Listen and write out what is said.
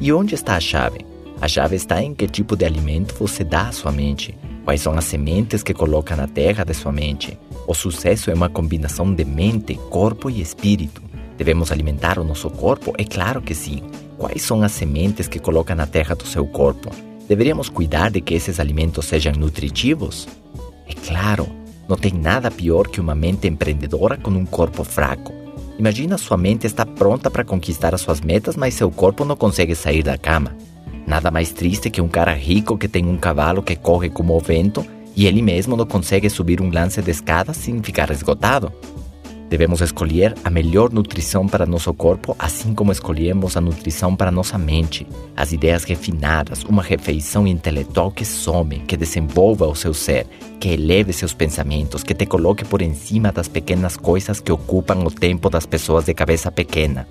E onde está a chave? A chave está em que tipo de alimento você dá à sua mente, quais são as sementes que coloca na terra de sua mente. O sucesso é uma combinação de mente, corpo e espírito. Devemos alimentar o nosso corpo? É claro que sim. Quais são as sementes que coloca na terra do seu corpo? Deveríamos cuidar de que esses alimentos sejam nutritivos? É claro, não tem nada pior que uma mente empreendedora com um corpo fraco. Imagina sua mente está pronta para conquistar as suas metas, mas seu corpo não consegue sair da cama. Nada mais triste que um cara rico que tem um cavalo que corre como o vento e ele mesmo não consegue subir um lance de escada sem ficar esgotado. Devemos escolher a melhor nutrição para nosso corpo, assim como escolhemos a nutrição para nossa mente. As ideias refinadas, uma refeição intelectual que some, que desenvolva o seu ser, que eleve seus pensamentos, que te coloque por cima das pequenas coisas que ocupam o tempo das pessoas de cabeça pequena.